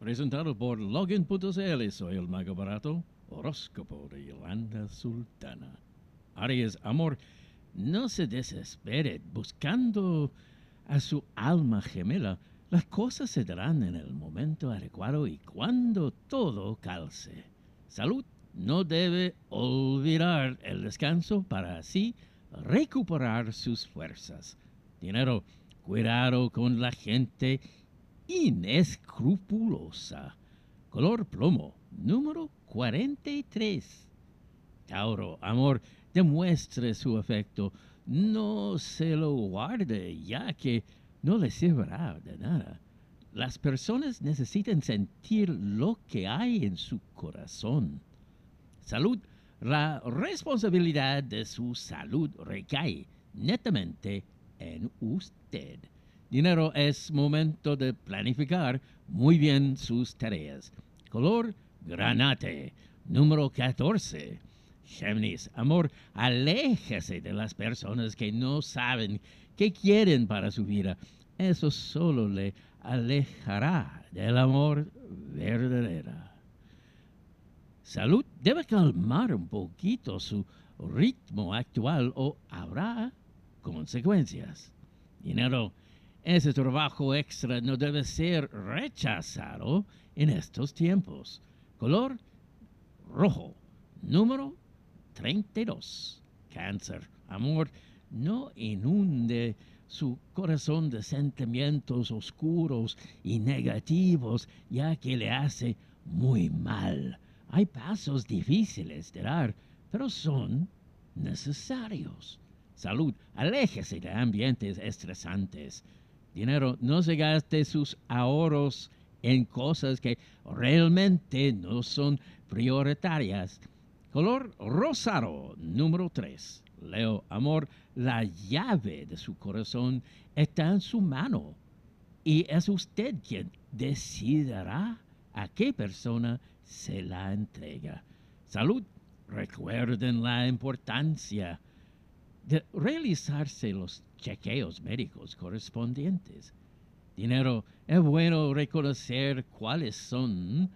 presentado por Login.cl. Soy el mago barato, horóscopo de Yolanda Sultana. Aries, amor, no se desespere buscando a su alma gemela. Las cosas se darán en el momento adecuado y cuando todo calce. Salud, no debe olvidar el descanso para así recuperar sus fuerzas. Dinero, cuidado con la gente inescrupulosa. Color plomo, número 43. Tauro, amor, demuestre su afecto. No se lo guarde, ya que no le servirá de nada. Las personas necesitan sentir lo que hay en su corazón. Salud, la responsabilidad de su salud recae netamente en usted. Dinero es momento de planificar muy bien sus tareas. Color granate, número 14. Géminis, amor, aléjese de las personas que no saben qué quieren para su vida. Eso solo le alejará del amor verdadero. Salud debe calmar un poquito su ritmo actual o habrá consecuencias. Dinero, ese trabajo extra no debe ser rechazado en estos tiempos. Color rojo, número 32. Cáncer, amor, no inunde su corazón de sentimientos oscuros y negativos, ya que le hace muy mal. Hay pasos difíciles de dar, pero son necesarios. Salud, aléjese de ambientes estresantes. Dinero, no se gaste sus ahorros en cosas que realmente no son prioritarias. Color rosado, número 3. Leo, amor, la llave de su corazón está en su mano y es usted quien decidirá a qué persona se la entrega. Salud, recuerden la importancia de realizarse los chequeos médicos correspondientes. Dinero, es bueno reconocer cuáles son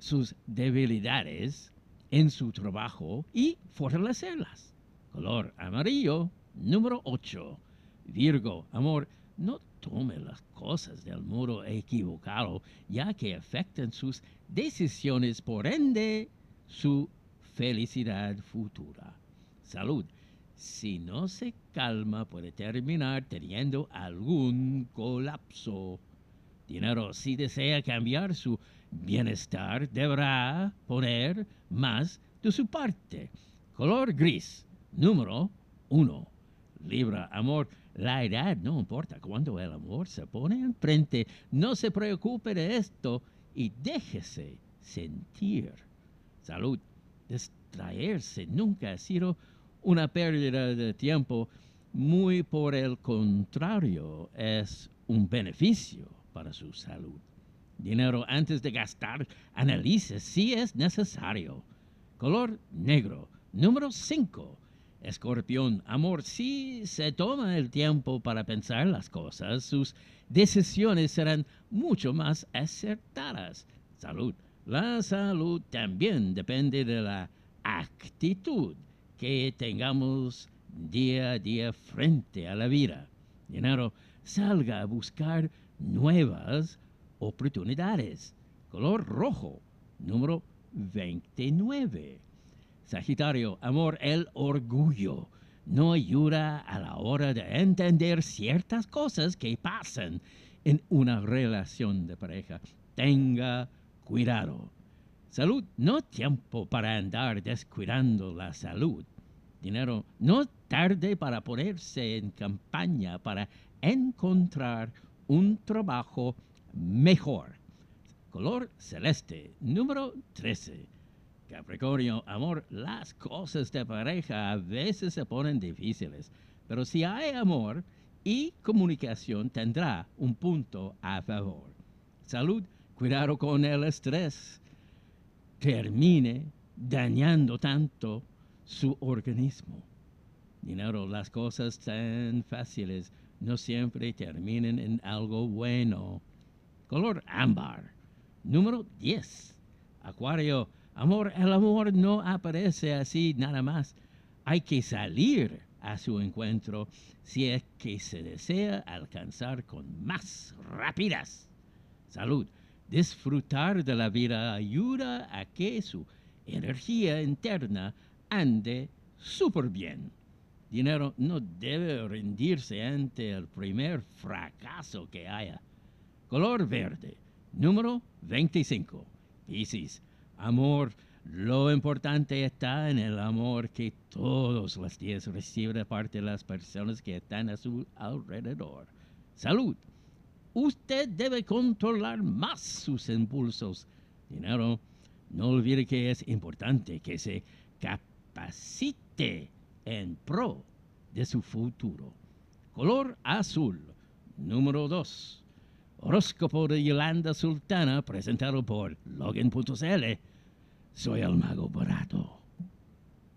sus debilidades en su trabajo y fortalecerlas. Color amarillo, número 8. Virgo, amor, no tome las cosas del modo equivocado, ya que afectan sus decisiones, por ende, su felicidad futura. Salud, si no se calma, puede terminar teniendo algún colapso. Dinero, si desea cambiar su bienestar, deberá poner más de su parte. Color gris, número uno. Libra, amor, la edad no importa. Cuando el amor se pone enfrente, no se preocupe de esto y déjese sentir. Salud, distraerse nunca ha sido una pérdida de tiempo, muy por el contrario, es un beneficio para su salud. Dinero antes de gastar, analice si es necesario. Color negro, número 5. Escorpión, amor, si se toma el tiempo para pensar las cosas, sus decisiones serán mucho más acertadas. Salud. La salud también depende de la actitud que tengamos día a día frente a la vida. Dinero, salga a buscar nuevas oportunidades. Color rojo, número 29. Sagitario, amor, el orgullo no ayuda a la hora de entender ciertas cosas que pasan en una relación de pareja. Tenga cuidado. Salud, no tiempo para andar descuidando la salud. Dinero, no tarde para ponerse en campaña para encontrar un trabajo mejor. Color celeste, número 13. Capricornio, amor, las cosas de pareja a veces se ponen difíciles, pero si hay amor y comunicación tendrá un punto a favor. Salud, cuidado con el estrés termine dañando tanto su organismo. Dinero, las cosas tan fáciles no siempre terminan en algo bueno. Color ámbar, Número 10. Acuario, amor, el amor no aparece así nada más. Hay que salir a su encuentro si es que se desea alcanzar con más rapidez. Salud. Disfrutar de la vida ayuda a que su energía interna ande súper bien. Dinero no debe rendirse ante el primer fracaso que haya. Color verde. Número 25. Piscis. Amor. Lo importante está en el amor que todos los días recibe de parte de las personas que están a su alrededor. Salud. Usted debe controlar más sus impulsos. Dinero. No olvide que es importante que se capacite en pro de su futuro. Color azul. Número 2. Horóscopo de Yolanda Sultana presentado por Logan.cl. Soy el mago barato.